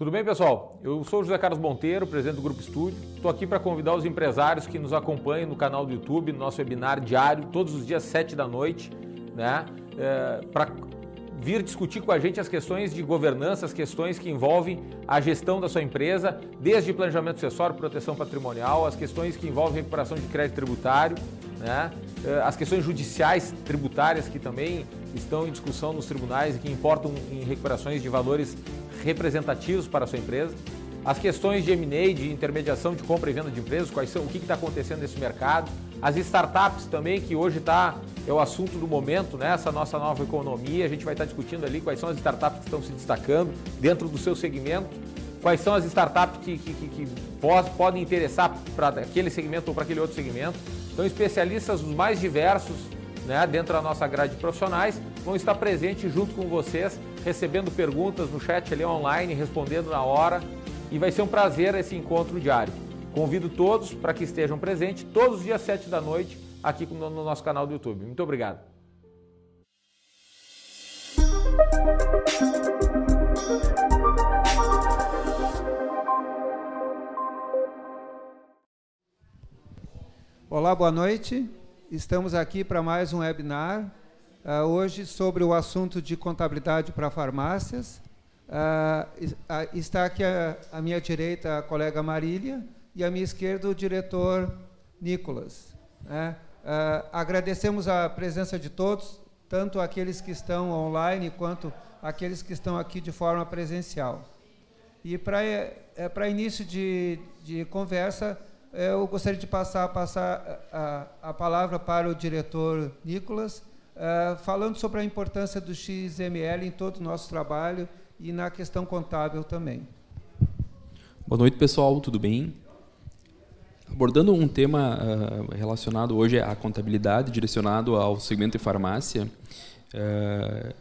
Tudo bem, pessoal? Eu sou José Carlos Monteiro, presidente do Grupo Estúdio. Estou aqui para convidar os empresários que nos acompanham no canal do YouTube, no nosso webinar diário, todos os dias, 7 da noite, né? É, para vir discutir com a gente as questões de governança, as questões que envolvem a gestão da sua empresa, desde planejamento acessório, proteção patrimonial, as questões que envolvem recuperação de crédito tributário, né? É, as questões judiciais tributárias que também estão em discussão nos tribunais e que importam em recuperações de valores representativos para a sua empresa. As questões de M&A, de intermediação de compra e venda de empresas, quais são, o que está acontecendo nesse mercado. As startups também, que hoje está, é o assunto do momento, né? essa nossa nova economia. A gente vai estar discutindo ali quais são as startups que estão se destacando dentro do seu segmento, quais são as startups que, que, que, que podem interessar para aquele segmento ou para aquele outro segmento. Então, especialistas dos mais diversos né, dentro da nossa grade de profissionais vão estar presentes junto com vocês, recebendo perguntas no chat ali online, respondendo na hora. E vai ser um prazer esse encontro diário. Convido todos para que estejam presentes todos os dias 7 da noite aqui no nosso canal do YouTube. Muito obrigado. Olá, boa noite. Estamos aqui para mais um webinar, uh, hoje sobre o assunto de contabilidade para farmácias. Uh, está aqui à, minha direita a colega Marília e à minha esquerda o diretor Nicolas. Né? Uh, agradecemos a presença de todos, tanto aqueles que estão online quanto aqueles que estão aqui de forma presencial. E para é, para início de, de conversa, eu gostaria de passar, passar a, a, a palavra para o diretor Nicolas, uh, falando sobre a importância do XML em todo o nosso trabalho e na questão contábil também. Boa noite, pessoal, tudo bem? Abordando um tema uh, relacionado hoje à contabilidade, direcionado ao segmento de farmácia, uh,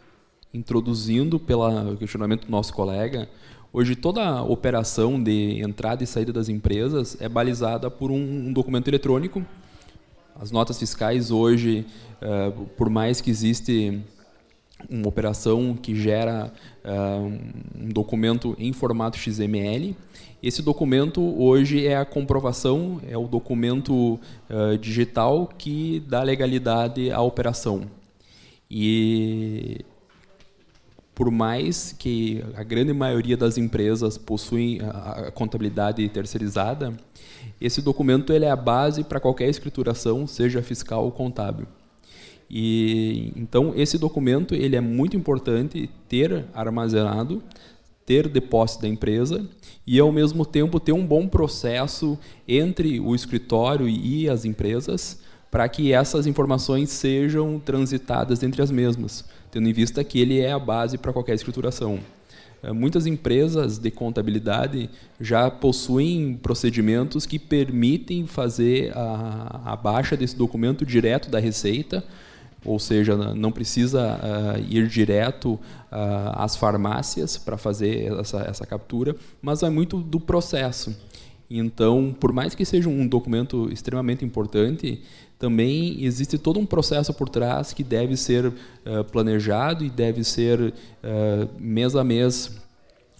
introduzindo pelo questionamento do nosso colega, Hoje toda a operação de entrada e saída das empresas é balizada por um, documento eletrônico. As notas fiscais hoje, uh, por mais que existe uma operação que gera uh, um documento em formato XML, esse documento hoje é a comprovação, é o documento uh, digital que dá legalidade à operação. E por mais que a grande maioria das empresas possuem a contabilidade terceirizada, esse documento ele é a base para qualquer escrituração, seja fiscal ou contábil. E então esse documento ele é muito importante ter armazenado, ter depósito da empresa e ao mesmo tempo ter um bom processo entre o escritório e as empresas para que essas informações sejam transitadas entre as mesmas tendo em vista que ele é a base para qualquer escrituração. Eh, muitas empresas de contabilidade já possuem procedimentos que permitem fazer a, a baixa desse documento direto da Receita, ou seja, não precisa uh, ir direto uh, às farmácias para fazer essa, essa captura, mas é muito do processo. Então, por mais que seja um documento extremamente importante, também existe todo um processo por trás que deve ser uh, planejado e deve ser uh, mês a mês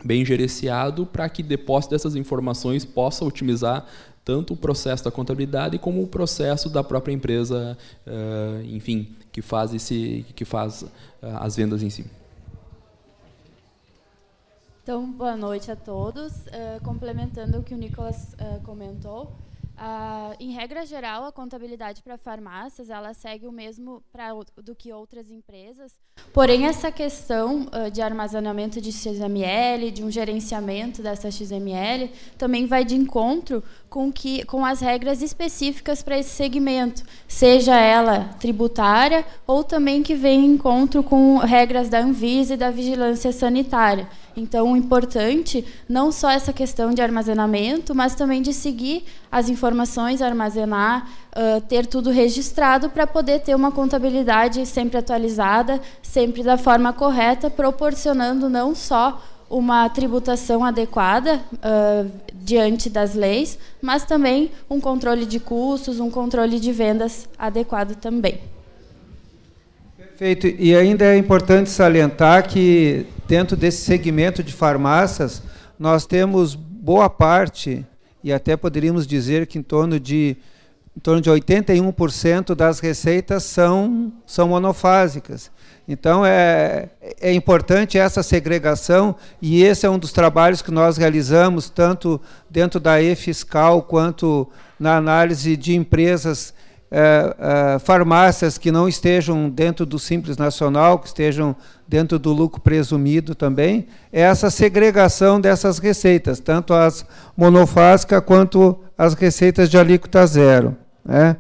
bem gerenciado para que depósito dessas informações possa otimizar tanto o processo da contabilidade como o processo da própria empresa, uh, enfim, que faz esse, que faz as vendas em si. Então, boa noite a todos. complementando o que o Nicolas comentou, Uh, em regra geral, a contabilidade para farmácias ela segue o mesmo pra, do que outras empresas. Porém, essa questão uh, de armazenamento de XML, de um gerenciamento dessa XML, também vai de encontro com, que, com as regras específicas para esse segmento, seja ela tributária ou também que vem em encontro com regras da Anvisa e da vigilância sanitária. Então, o importante não só essa questão de armazenamento, mas também de seguir as informações, armazenar, uh, ter tudo registrado para poder ter uma contabilidade sempre atualizada, sempre da forma correta, proporcionando não só uma tributação adequada uh, diante das leis, mas também um controle de custos, um controle de vendas adequado também. Perfeito. E ainda é importante salientar que dentro desse segmento de farmácias, nós temos boa parte, e até poderíamos dizer que em torno de, em torno de 81% das receitas são, são monofásicas. Então é, é importante essa segregação e esse é um dos trabalhos que nós realizamos tanto dentro da e-fiscal quanto na análise de empresas, é, é, farmácias que não estejam dentro do Simples Nacional, que estejam dentro do lucro presumido também, é essa segregação dessas receitas, tanto as monofásicas quanto as receitas de alíquota zero. Né?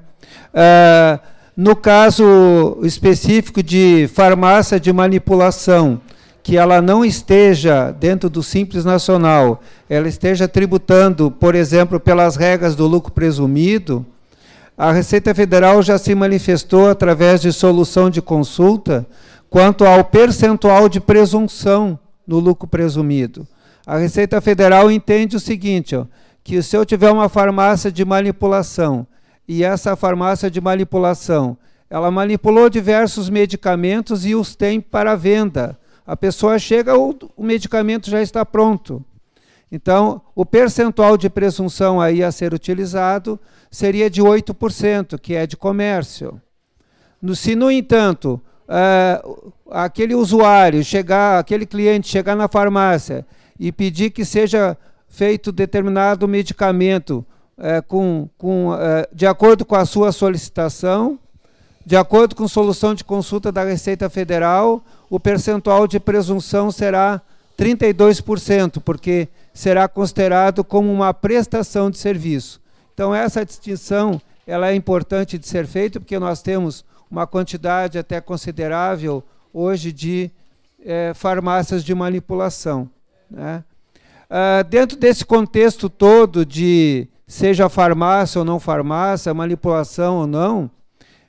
É, no caso específico de farmácia de manipulação, que ela não esteja dentro do Simples Nacional, ela esteja tributando, por exemplo, pelas regras do lucro presumido, a Receita Federal já se manifestou através de solução de consulta quanto ao percentual de presunção no lucro presumido. A Receita Federal entende o seguinte, ó, que se eu tiver uma farmácia de manipulação e essa farmácia de manipulação, ela manipulou diversos medicamentos e os tem para venda. A pessoa chega, o, o medicamento já está pronto. Então, o percentual de presunção aí a ser utilizado seria de 8%, que é de comércio. No, se, no entanto, uh, aquele usuário chegar, aquele cliente chegar na farmácia e pedir que seja feito determinado medicamento é, com, com, é, de acordo com a sua solicitação, de acordo com solução de consulta da Receita Federal, o percentual de presunção será 32%, porque será considerado como uma prestação de serviço. Então essa distinção ela é importante de ser feita, porque nós temos uma quantidade até considerável hoje de é, farmácias de manipulação. Né? Ah, dentro desse contexto todo de seja farmácia ou não farmácia, manipulação ou não,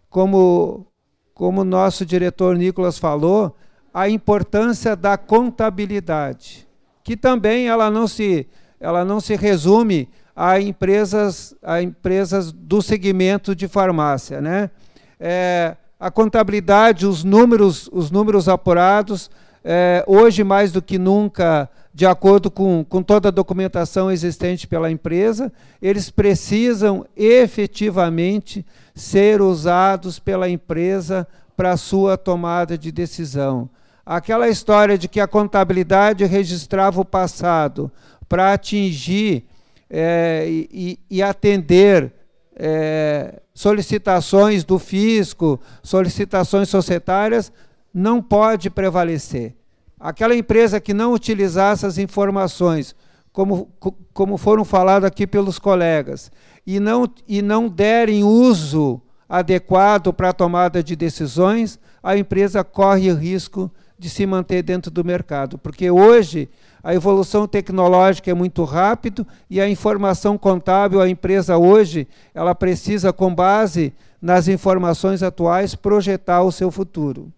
como como nosso diretor Nicolas falou, a importância da contabilidade, que também ela não se ela não se resume a empresas a empresas do segmento de farmácia, né? É, a contabilidade, os números os números apurados, é, hoje mais do que nunca de acordo com, com toda a documentação existente pela empresa, eles precisam efetivamente ser usados pela empresa para a sua tomada de decisão. Aquela história de que a contabilidade registrava o passado para atingir é, e, e, atender é, solicitações do fisco, solicitações societárias, não pode prevalecer aquela empresa que não utilizasse as informações, como, como foram faladas aqui pelos colegas, e não, e não derem uso adequado para a tomada de decisões, a empresa corre o risco de se manter dentro do mercado. Porque hoje a evolução tecnológica é muito rápida e a informação contábil, a empresa hoje, ela precisa, com base nas informações atuais, projetar o seu futuro.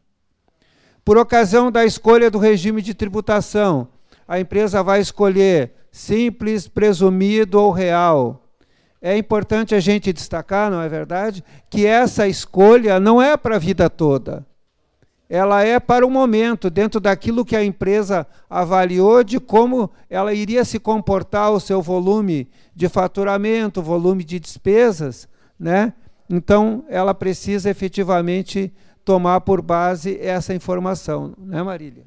Por ocasião da escolha do regime de tributação, a empresa vai escolher simples, presumido ou real. É importante a gente destacar, não é verdade, que essa escolha não é para a vida toda. Ela é para o momento, dentro daquilo que a empresa avaliou de como ela iria se comportar o seu volume de faturamento, volume de despesas, né? Então, ela precisa efetivamente tomar por base essa informação, né, Marília?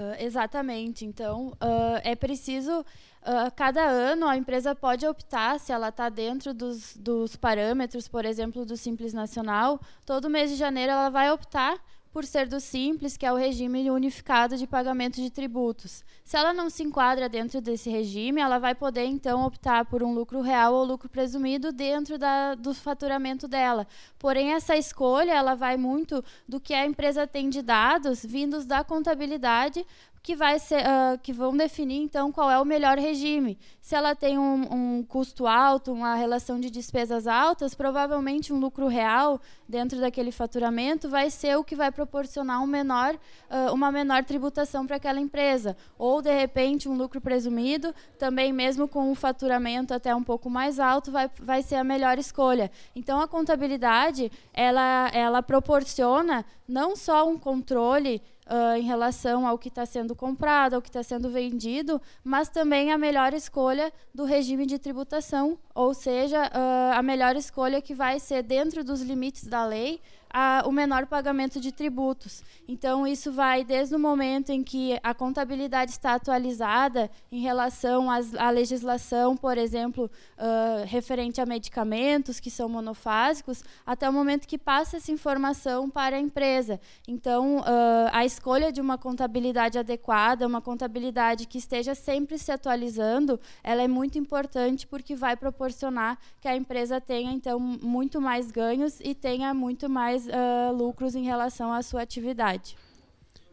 Uh, exatamente. Então, uh, é preciso, uh, cada ano, a empresa pode optar, se ela está dentro dos, dos parâmetros, por exemplo, do Simples Nacional, todo mês de janeiro ela vai optar por ser do Simples, que é o regime unificado de pagamento de tributos. Se ela não se enquadra dentro desse regime, ela vai poder então optar por um lucro real ou lucro presumido dentro da, do faturamento dela. Porém, essa escolha ela vai muito do que a empresa tem de dados vindos da contabilidade que, vai ser, uh, que vão definir então qual é o melhor regime. Se ela tem um, um, custo alto, uma relação de despesas altas, provavelmente um lucro real dentro daquele faturamento vai ser o que vai proporcionar um menor, uh, uma menor tributação para aquela empresa. Ou, de repente, um lucro presumido, também mesmo com um faturamento até um pouco mais alto, vai, vai ser a melhor escolha. Então, a contabilidade, ela, ela proporciona não só um controle uh, em relação ao que está sendo comprado, ao que está sendo vendido, mas também a melhor escolha do regime de tributação, ou seja, uh, a melhor escolha que vai ser dentro dos limites da lei a, o menor pagamento de tributos. Então, isso vai desde o momento em que a contabilidade está atualizada em relação às, à legislação, por exemplo, uh, referente a medicamentos que são monofásicos, até o momento que passa essa informação para a empresa. Então, uh, a escolha de uma contabilidade adequada, uma contabilidade que esteja sempre se atualizando, ela é muito importante porque vai proporcionar que a empresa tenha, então, muito mais ganhos e tenha muito mais mais uh, lucros em relação à sua atividade.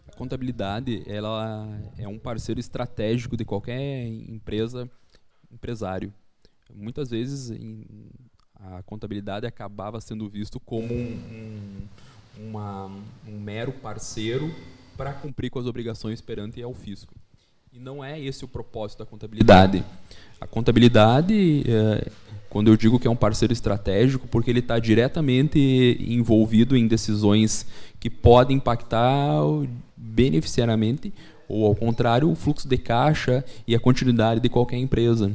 A contabilidade ela é um parceiro estratégico de qualquer empresa, empresário. Muitas vezes em, a contabilidade acabava sendo visto como um, um, uma, um mero parceiro para cumprir com as obrigações perante ao fisco. E não é esse o propósito da contabilidade. A contabilidade é, quando eu digo que é um parceiro estratégico, porque ele está diretamente envolvido em decisões que podem impactar beneficiariamente ou, ao contrário, o fluxo de caixa e a continuidade de qualquer empresa.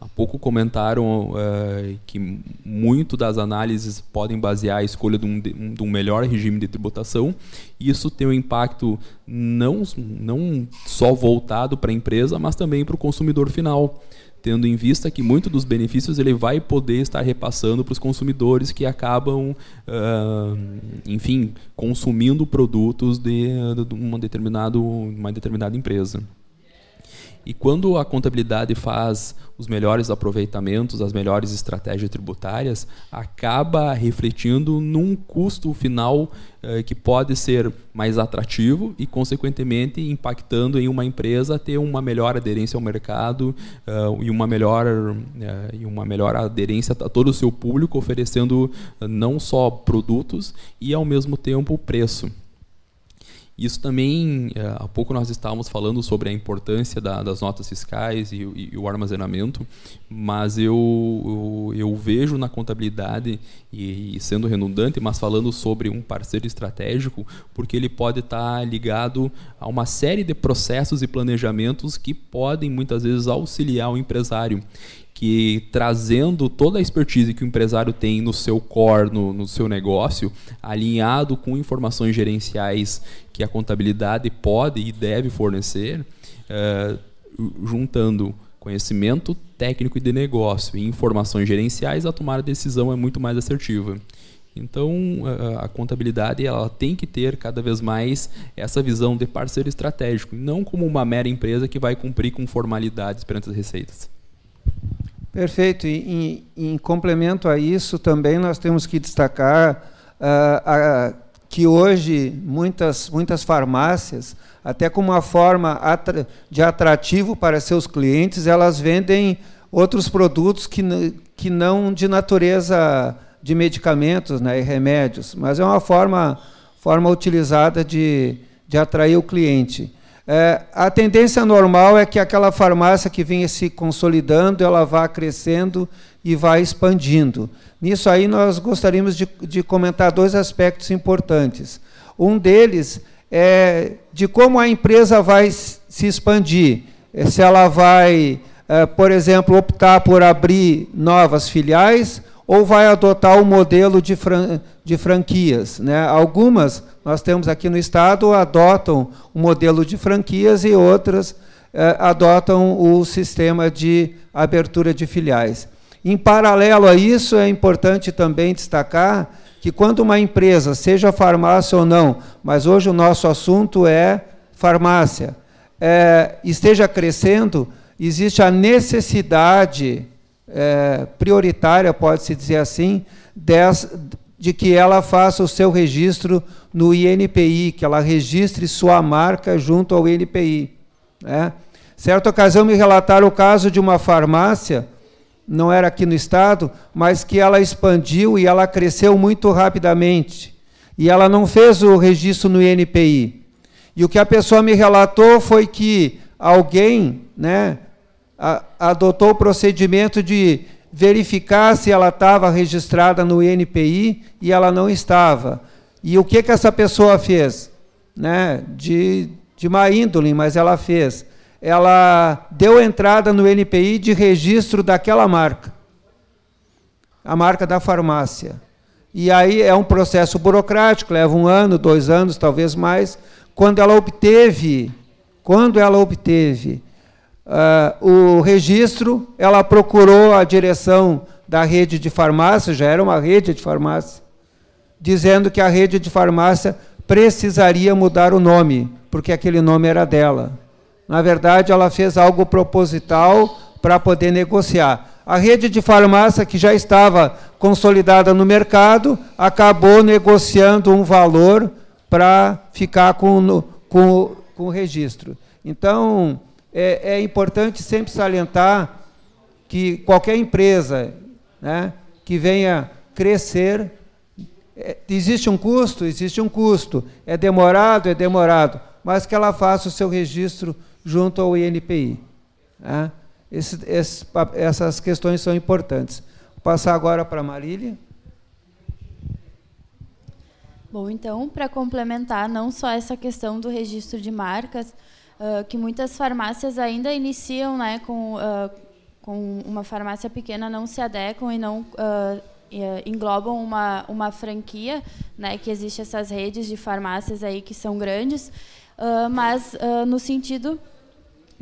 Há pouco comentaram uh, que muito das análises podem basear a escolha de um, de um melhor regime de tributação. Isso tem um impacto não, não só voltado para a empresa, mas também para o consumidor final tendo em vista que muito dos benefícios ele vai poder estar repassando para os consumidores que acabam, uh, enfim, consumindo produtos de, de uma, determinado, uma determinada empresa. E quando a contabilidade faz os melhores aproveitamentos, as melhores estratégias tributárias, acaba refletindo num custo final eh, que pode ser mais atrativo e, consequentemente, impactando em uma empresa ter uma melhor aderência ao mercado uh, e, uma melhor, uh, e uma melhor aderência a todo o seu público, oferecendo não só produtos e, ao mesmo tempo, preço. Isso também, eh, há pouco nós estávamos falando sobre a importância da, das notas fiscais e, e, e, o armazenamento, mas eu, eu, eu vejo na contabilidade, e, e, sendo redundante, mas falando sobre um parceiro estratégico, porque ele pode estar ligado a uma série de processos e planejamentos que podem muitas vezes auxiliar o empresário que trazendo toda a expertise que o empresário tem no seu core, no, no seu negócio, alinhado com informações gerenciais que a contabilidade pode e deve fornecer, é, juntando conhecimento técnico e de negócio e informações gerenciais, a tomar a decisão é muito mais assertiva. Então, a, a contabilidade ela tem que ter cada vez mais essa visão de parceiro estratégico, não como uma mera empresa que vai cumprir com formalidades perante as receitas. Perfeito. E em, em complemento a isso, também nós temos que destacar uh, a, que hoje muitas, muitas farmácias, até como uma forma de atrativo para seus clientes, elas vendem outros produtos que, que não de natureza de medicamentos né, e remédios, mas é uma forma, forma utilizada de, de atrair o cliente. É, a tendência normal é que aquela farmácia que vinha se consolidando, ela vá crescendo e vá expandindo. Nisso aí nós gostaríamos de, de comentar dois aspectos importantes. Um deles é de como a empresa vai se expandir. É, se ela vai, é, por exemplo, optar por abrir novas filiais ou vai adotar o modelo de, fran de franquias. Né? Algumas nós temos aqui no Estado, adotam o modelo de franquias e outras eh, adotam o sistema de abertura de filiais. Em paralelo a isso, é importante também destacar que quando uma empresa, seja farmácia ou não, mas hoje o nosso assunto é farmácia, é, esteja crescendo, existe a necessidade é, prioritária, pode-se dizer assim, de que ela faça o seu registro no INPI, que ela registre sua marca junto ao INPI. Né? Certa ocasião me relataram o caso de uma farmácia, não era aqui no estado, mas que ela expandiu e ela cresceu muito rapidamente. E ela não fez o registro no INPI. E o que a pessoa me relatou foi que alguém né, adotou o procedimento de verificar se ela estava registrada no INPI e ela não estava. E o que, que essa pessoa fez? né, de, de má índole, mas ela fez. Ela deu entrada no NPI de registro daquela marca, a marca da farmácia. E aí é um processo burocrático, leva um ano, dois anos, talvez mais. Quando ela obteve, quando ela obteve uh, o registro, ela procurou a direção da rede de farmácia, já era uma rede de farmácia, dizendo que a rede de farmácia precisaria mudar o nome, porque aquele nome era dela. Na verdade, ela fez algo proposital para poder negociar. A rede de farmácia, que já estava consolidada no mercado, acabou negociando um valor para ficar com, com, com o registro. Então, é, é importante sempre salientar que qualquer empresa né, que venha crescer, é, existe um custo? Existe um custo. É demorado? É demorado. Mas que ela faça o seu registro junto ao INPI. Né? Esse, esse, essas questões são importantes. Vou passar agora para a Marília. Bom, então, para complementar não só essa questão do registro de marcas, uh, que muitas farmácias ainda iniciam né, com, uh, com uma farmácia pequena, não se adequam e não uh, englobam uma, uma franquia, né, que existe essas redes de farmácias aí que são grandes, mas no sentido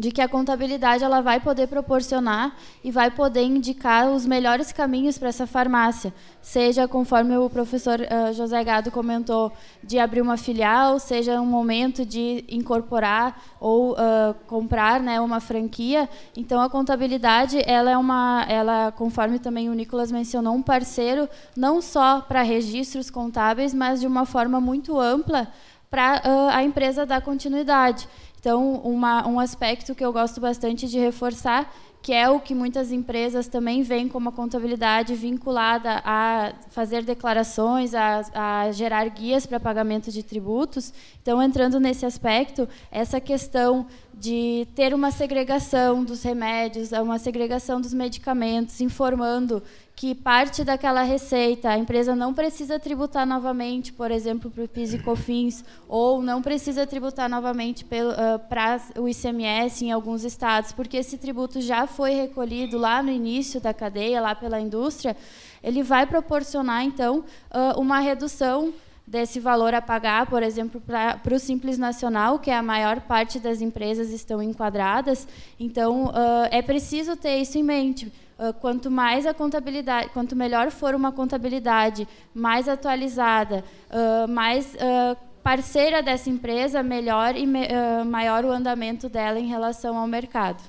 de que a contabilidade ela vai poder proporcionar e vai poder indicar os melhores caminhos para essa farmácia, seja conforme o professor uh, José Gado comentou, de abrir uma filial, seja um momento de incorporar ou uh, comprar, né, uma franquia. Então a contabilidade ela é uma, ela conforme também o Nicolas mencionou, um parceiro não só para registros contábeis, mas de uma forma muito ampla para uh, a empresa dar continuidade. Então, uma, um aspecto que eu gosto bastante de reforçar, que é o que muitas empresas também veem como a contabilidade vinculada a fazer declarações, a, a gerar guias para pagamento de tributos. Então, entrando nesse aspecto, essa questão de ter uma segregação dos remédios, uma segregação dos medicamentos, informando que parte daquela receita a empresa não precisa tributar novamente, por exemplo, para o PIS e COFINS, ou não precisa tributar novamente uh, para o ICMS em alguns estados, porque esse tributo já foi recolhido lá no início da cadeia, lá pela indústria, ele vai proporcionar, então, uh, uma redução desse valor a pagar, por exemplo, para o Simples Nacional, que é a maior parte das empresas estão enquadradas. Então, uh, é preciso ter isso em mente ah, quanto mais a contabilidade, quanto melhor for uma contabilidade mais atualizada, uh, mais uh, parceira dessa empresa, melhor e me, maior o andamento dela em relação ao mercado.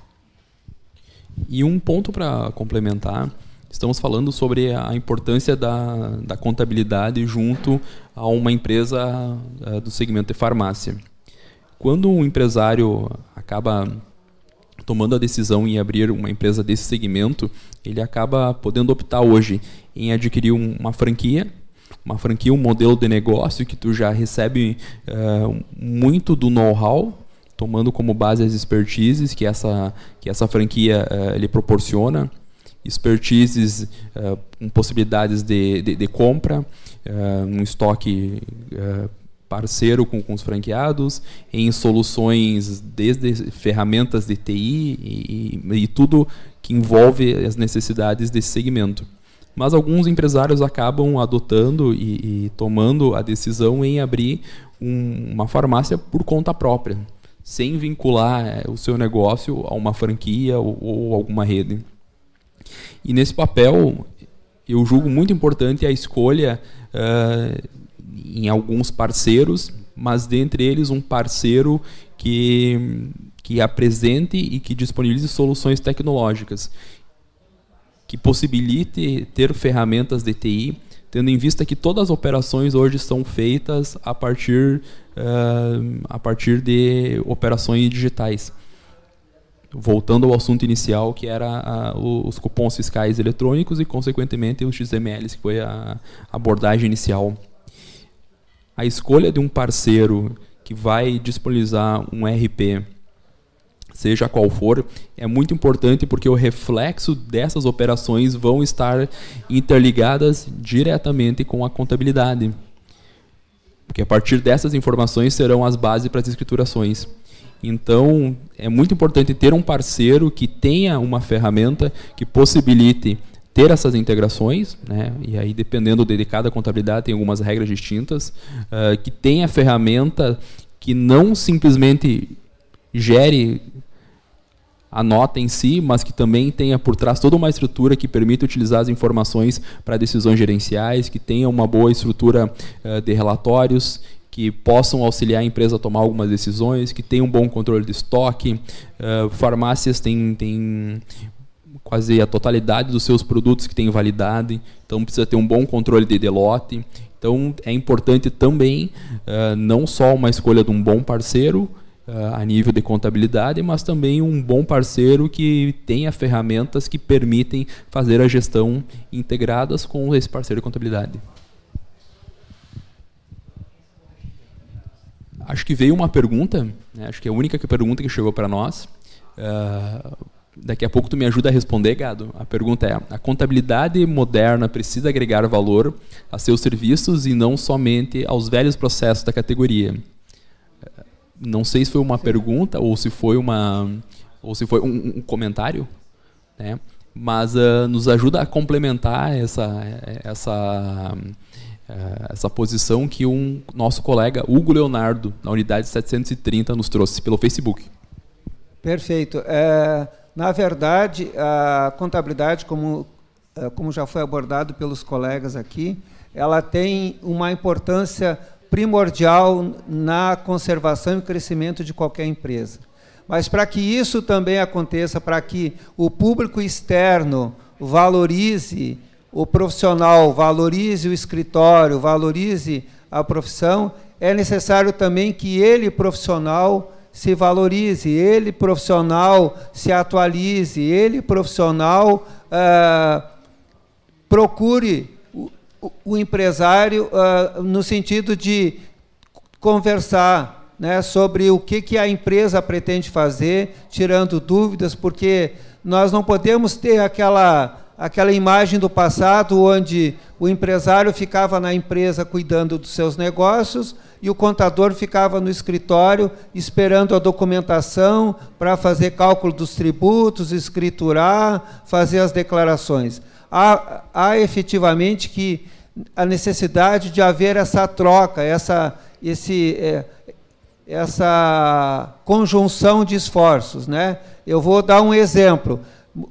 E um ponto para complementar, estamos falando sobre a importância da, da contabilidade junto a uma empresa do segmento de farmácia. Quando um empresário acaba tomando a decisão em abrir uma empresa desse segmento, ele acaba podendo optar hoje em adquirir uma franquia, uma franquia, um modelo de negócio que tu já recebe uh, muito do know-how, tomando como base as expertises que essa que essa franquia uh, ele proporciona, expertises uh, possibilidades de, de, de compra, um estoque parceiro com, com os franqueados, em soluções desde ferramentas de TI e, e, e tudo que envolve as necessidades desse segmento. Mas alguns empresários acabam adotando e, e tomando a decisão em abrir um, uma farmácia por conta própria, sem vincular o seu negócio a uma franquia ou, ou alguma rede. E nesse papel, eu julgo muito importante a escolha uh, em alguns parceiros, mas dentre eles um parceiro que, que apresente e que disponibilize soluções tecnológicas, que possibilite ter ferramentas de TI, tendo em vista que todas as operações hoje são feitas a partir, uh, a partir de operações digitais. Voltando ao assunto inicial, que era os cupons fiscais eletrônicos e, consequentemente, os XMLs, que foi a abordagem inicial a escolha de um parceiro que vai disponibilizar um RP, seja qual for, é muito importante porque o reflexo dessas operações vão estar interligadas diretamente com a contabilidade. porque a partir dessas informações serão as bases para as escriturações. Então, é muito importante ter um parceiro que tenha uma ferramenta que possibilite ter essas integrações, né? e aí dependendo de cada contabilidade tem algumas regras distintas, uh, que tenha ferramenta que não simplesmente gere a nota em si, mas que também tenha por trás toda uma estrutura que permita utilizar as informações para decisões gerenciais, que tenha uma boa estrutura uh, de relatórios, que possam auxiliar a empresa a tomar algumas decisões, que tenha um bom controle de estoque. Uh, farmácias têm, quase a totalidade dos seus produtos que têm validade, então precisa ter um bom controle de delote. Então é importante também uh, não só uma escolha de um bom parceiro, uh, a nível de contabilidade, mas também um bom parceiro que tenha ferramentas que permitem fazer a gestão integradas com esse parceiro de contabilidade. Acho que veio uma pergunta, né, acho que é a única pergunta que chegou para nós. Uh, daqui a pouco tu me ajuda a responder, Gado. A pergunta é: a contabilidade moderna precisa agregar valor a seus serviços e não somente aos velhos processos da categoria? não sei se foi uma Sim. pergunta ou se foi uma ou se foi um, um comentário, né? Mas uh, nos ajuda a complementar essa essa essa posição que um nosso colega Hugo Leonardo na unidade 730 nos trouxe pelo Facebook. Perfeito. É, na verdade, a contabilidade, como é, como já foi abordado pelos colegas aqui, ela tem uma importância primordial na conservação e crescimento de qualquer empresa. Mas para que isso também aconteça, para que o público externo valorize o profissional, valorize o escritório, valorize a profissão, é necessário também que ele, profissional, se valorize, ele, profissional, se atualize, ele, profissional, uh, procure o, empresário uh, no sentido de conversar né, sobre o que, que a empresa pretende fazer, tirando dúvidas, porque nós não podemos ter aquela, aquela imagem do passado onde o empresário ficava na empresa cuidando dos seus negócios e o contador ficava no escritório esperando a documentação para fazer cálculo dos tributos, escriturar, fazer as declarações. Há, há efetivamente que a necessidade de haver essa troca, essa, esse, é, essa conjunção de esforços. Né? Eu vou dar um exemplo.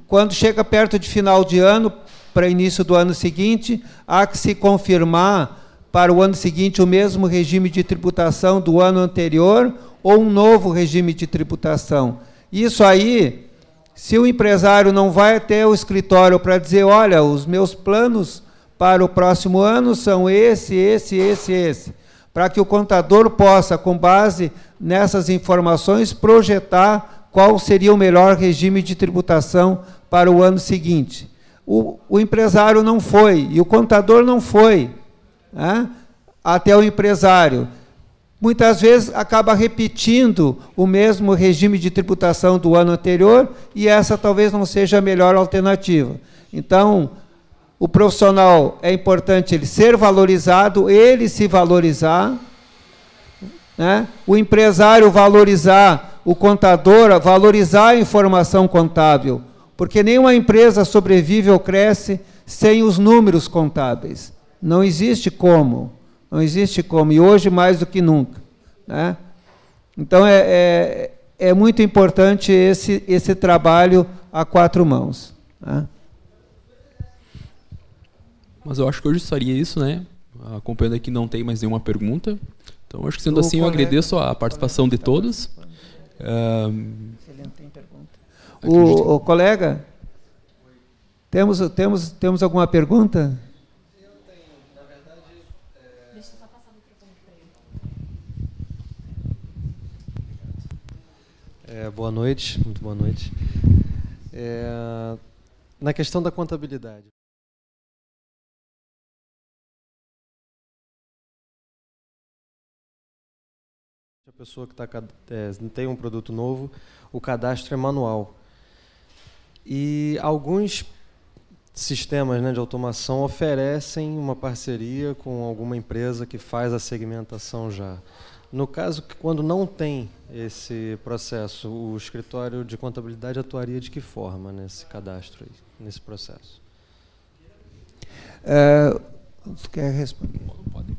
Quando chega perto de final de ano, para início do ano seguinte, há que se confirmar para o ano seguinte o mesmo regime de tributação do ano anterior ou um novo regime de tributação. Isso aí, se o empresário não vai até o escritório para dizer, olha, os meus planos para o próximo ano são esse, esse, esse, esse, para que o contador possa, com base nessas informações, projetar qual seria o melhor regime de tributação para o ano seguinte. O, o empresário não foi e o contador não foi né, até o empresário. Muitas vezes acaba repetindo o mesmo regime de tributação do ano anterior e essa talvez não seja a melhor alternativa. Então, o profissional é importante ele ser valorizado, ele se valorizar, né? o empresário valorizar, o contador valorizar a informação contábil, porque nenhuma empresa sobrevive ou cresce sem os números contábeis. Não existe como, não existe como, e hoje mais do que nunca. Né? Então é, é, é muito importante esse, esse trabalho a quatro mãos. Né? Mas eu acho que hoje seria isso, né? Acompanhando aqui não tem mais nenhuma pergunta. Então, acho que sendo o assim, colega, eu agradeço a participação de todos. Um, tem pergunta. O, o, colega, temos, temos, temos alguma pergunta? Eu tenho, na verdade. É... Deixa eu só passar o microfone para ele. É, boa noite, muito boa noite. É, na questão da contabilidade. Pessoa que tá, é, tem um produto novo, o cadastro é manual. E alguns sistemas né, de automação oferecem uma parceria com alguma empresa que faz a segmentação já. No caso, quando não tem esse processo, o escritório de contabilidade atuaria de que forma nesse cadastro, aí, nesse processo? Você quer responder? Pode.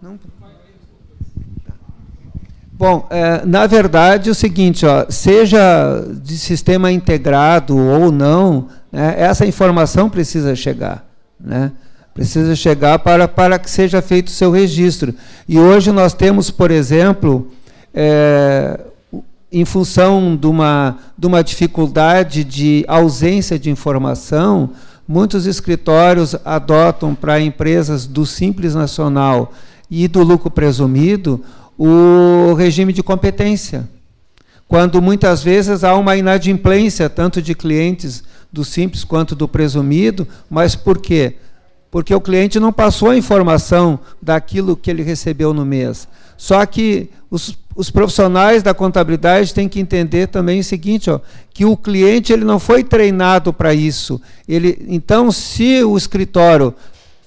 Não? Bom, é, na verdade é o seguinte, ó, seja de sistema integrado ou não, né, essa informação precisa chegar. Né? Precisa chegar para, para que seja feito o seu registro. E hoje nós temos, por exemplo, é, em função de uma, de uma dificuldade de ausência de informação, muitos escritórios adotam para empresas do Simples Nacional e do lucro presumido o regime de competência. Quando muitas vezes há uma inadimplência, tanto de clientes do simples quanto do presumido, mas por quê? Porque o cliente não passou a informação daquilo que ele recebeu no mês. Só que os, os profissionais da contabilidade têm que entender também o seguinte, ó, que o cliente ele não foi treinado para isso. Ele, então, se o escritório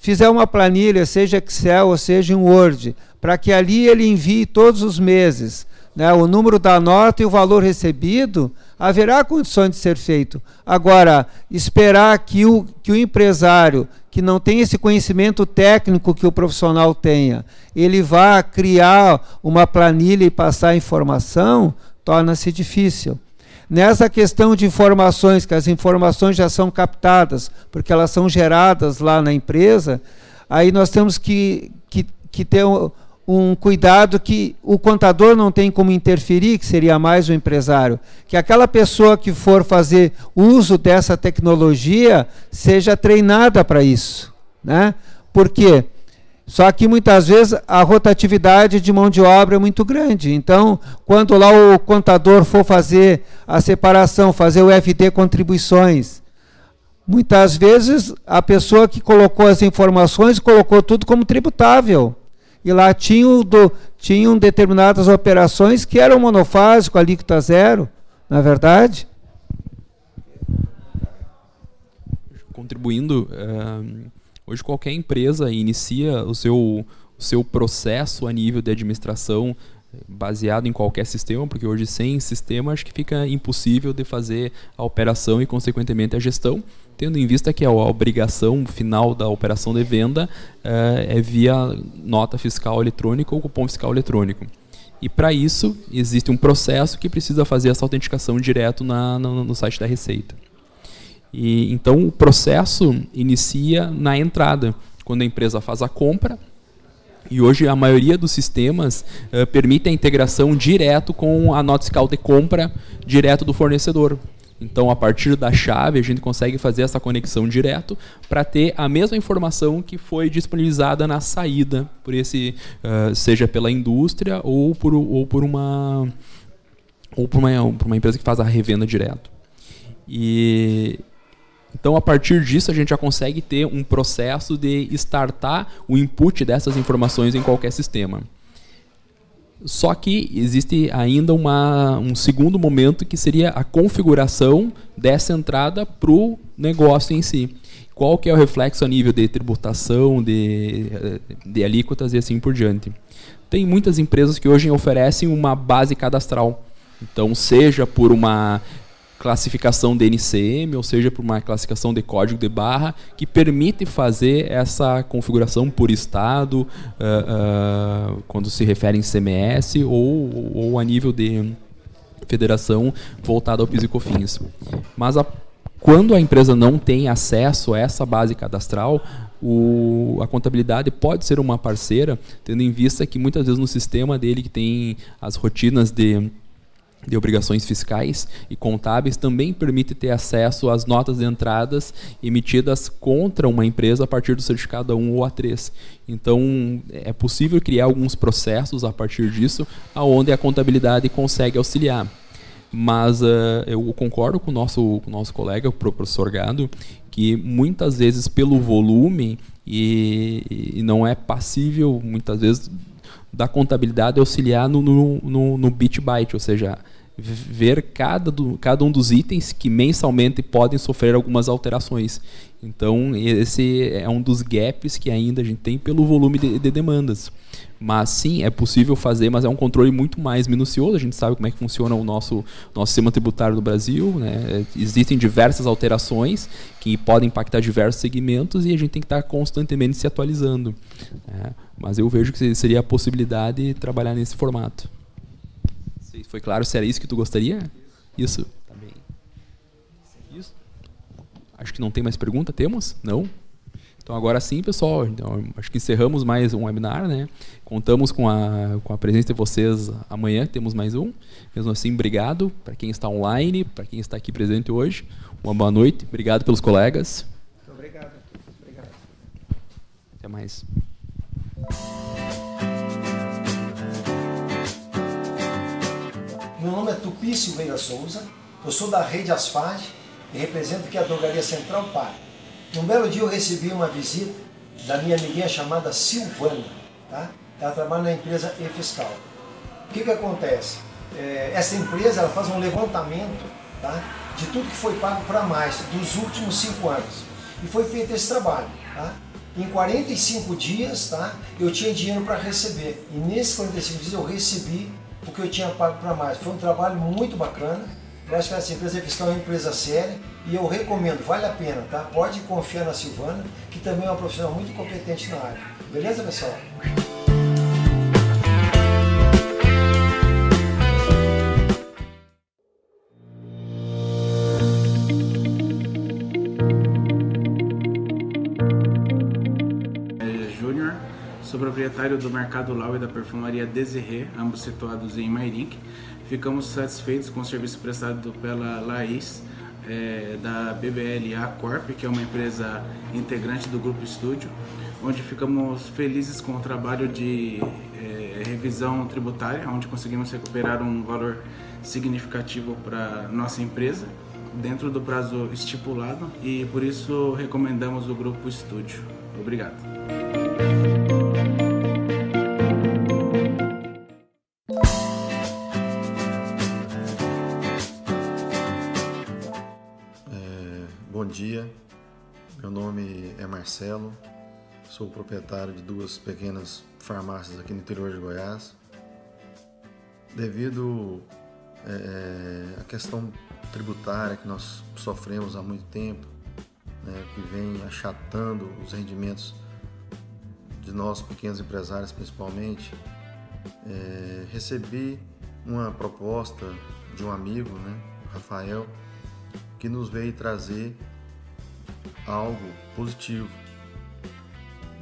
fizer uma planilha, seja Excel ou seja em Word, para que ali ele envie todos os meses né, o número da nota e o valor recebido, haverá condições de ser feito. Agora, esperar que o, que o empresário, que não tem esse conhecimento técnico que o profissional tenha, ele vá criar uma planilha e passar informação, torna-se difícil. Nessa questão de informações, que as informações já são captadas, porque elas são geradas lá na empresa, aí nós temos que, que, que ter um, um cuidado que o contador não tem como interferir, que seria mais o empresário. Que aquela pessoa que for fazer uso dessa tecnologia seja treinada para isso. Né? Por quê? Só que muitas vezes a rotatividade de mão de obra é muito grande. Então, quando lá o contador for fazer a separação, fazer o FD contribuições, muitas vezes a pessoa que colocou as informações colocou tudo como tributável. E lá tinham, determinadas operações que eram monofásico, alíquota zero, na é verdade? Contribuindo. Uh Hoje qualquer empresa inicia o seu, o seu processo a nível de administração baseado em qualquer sistema, porque hoje sem sistema acho que fica impossível de fazer a operação e consequentemente a gestão, tendo em vista que a obrigação final da operação de venda é, é via nota fiscal eletrônica ou cupom fiscal eletrônico. E para isso existe um processo que precisa fazer essa autenticação direto na, no, no site da Receita. E, então o processo inicia na entrada, quando a empresa faz a compra. E hoje a maioria dos sistemas uh, permite a integração direto com a nota fiscal de compra direto do fornecedor. Então, a partir da chave, a gente consegue fazer essa conexão direto para ter a mesma informação que foi disponibilizada na saída, por esse, uh, seja pela indústria ou por, ou por uma ou por uma, por uma empresa que faz a revenda direto. E então, a partir disso, a gente já consegue ter um processo de startar o input dessas informações em qualquer sistema. Só que existe ainda uma, um segundo momento que seria a configuração dessa entrada para o negócio em si. Qual que é o reflexo a nível de tributação, de, de alíquotas e assim por diante. Tem muitas empresas que hoje oferecem uma base cadastral. Então, seja por uma classificação de NCM, ou seja, por uma classificação de código de barra, que permite fazer essa configuração por estado, uh, uh, quando se refere em CMS, ou, ou a nível de federação voltada ao PIS e COFINS. Mas a, quando a empresa não tem acesso a essa base cadastral, o, a contabilidade pode ser uma parceira, tendo em vista que muitas vezes no sistema dele que tem as rotinas de de obrigações fiscais e contábeis também permite ter acesso às notas de entradas emitidas contra uma empresa a partir do certificado A1 ou A3. Então, é possível criar alguns processos a partir disso, aonde a contabilidade consegue auxiliar. Mas uh, eu concordo com o nosso, com o nosso colega, o professor Gado, que muitas vezes pelo volume e, e não é passível, muitas vezes, da contabilidade auxiliar no, no, no, no bit byte, ou seja, ver cada, do, cada um dos itens que mensalmente podem sofrer algumas alterações. Então, esse é um dos gaps que ainda a gente tem pelo volume de, de, demandas. Mas sim, é possível fazer, mas é um controle muito mais minucioso. A gente sabe como é que funciona o nosso, nosso sistema tributário no Brasil. Né? Existem diversas alterações que podem impactar diversos segmentos e a gente tem que estar constantemente se atualizando. Né? Mas eu vejo que seria a possibilidade de trabalhar nesse formato. Foi claro se era isso que tu gostaria? Isso. Tá bem. Isso. Acho que não tem mais pergunta, temos? Não? Então agora sim, pessoal, então, acho que encerramos mais um webinar, né? Contamos com a, com a presença de vocês amanhã, temos mais um. Mesmo assim, obrigado para quem está online, para quem está aqui presente hoje. Uma boa noite, obrigado pelos colegas. Muito obrigado. obrigado. Até mais. Meu nome é Tupi Silveira Souza, eu sou da rede Asfad e represento aqui a Drogaria Central Par. Um belo dia eu recebi uma visita da minha amiguinha chamada Silvana. Tá? Ela trabalha na empresa E-Fiscal. O que, que acontece? É, essa empresa ela faz um levantamento tá? de tudo que foi pago para mais dos últimos cinco anos. E foi feito esse trabalho. Tá? Em 45 dias tá? eu tinha dinheiro para receber. E nesses 45 dias eu recebi o que eu tinha pago para mais. Foi um trabalho muito bacana. Eu acho que essa empresa fiscal é uma empresa séria e eu recomendo, vale a pena, tá? Pode confiar na Silvana, que também é uma profissional muito competente na área. Beleza, pessoal? Proprietário do Mercado Lau e da perfumaria Desirê, ambos situados em Mairink. Ficamos satisfeitos com o serviço prestado pela Laís, é, da BBLA Corp, que é uma empresa integrante do Grupo Estúdio, onde ficamos felizes com o trabalho de é, revisão tributária, onde conseguimos recuperar um valor significativo para nossa empresa dentro do prazo estipulado e por isso recomendamos o Grupo Estúdio. Obrigado. Marcelo, sou proprietário de duas pequenas farmácias aqui no interior de Goiás. Devido é, à questão tributária que nós sofremos há muito tempo, né, que vem achatando os rendimentos de nós pequenos empresários principalmente, é, recebi uma proposta de um amigo, né, Rafael, que nos veio trazer algo positivo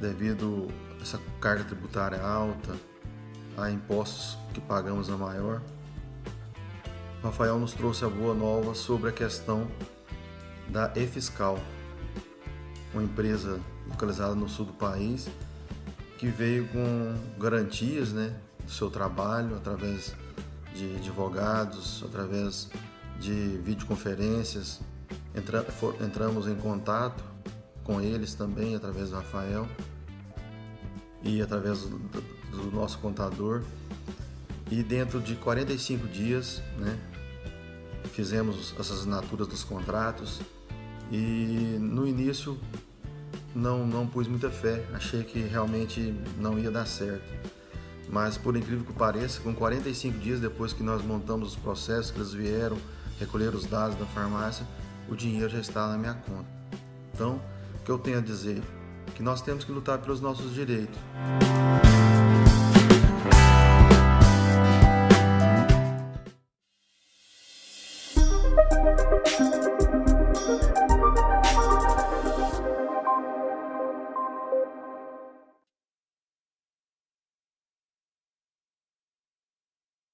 devido a essa carga tributária alta, a impostos que pagamos a maior. Rafael nos trouxe a boa nova sobre a questão da E-Fiscal, uma empresa localizada no sul do país que veio com garantias né, do seu trabalho através de advogados, através de videoconferências, Entra, for, entramos em contato com eles também através do Rafael e através do, do nosso contador. E dentro de 45 dias, né, fizemos as assinaturas dos contratos e no início não, não pus muita fé, achei que realmente não ia dar certo. Mas por incrível que pareça, com 45 dias depois que nós montamos os processos, que eles vieram recolher os dados da farmácia, o dinheiro já está na minha conta. Então, o que eu tenho a dizer? Que nós temos que lutar pelos nossos direitos.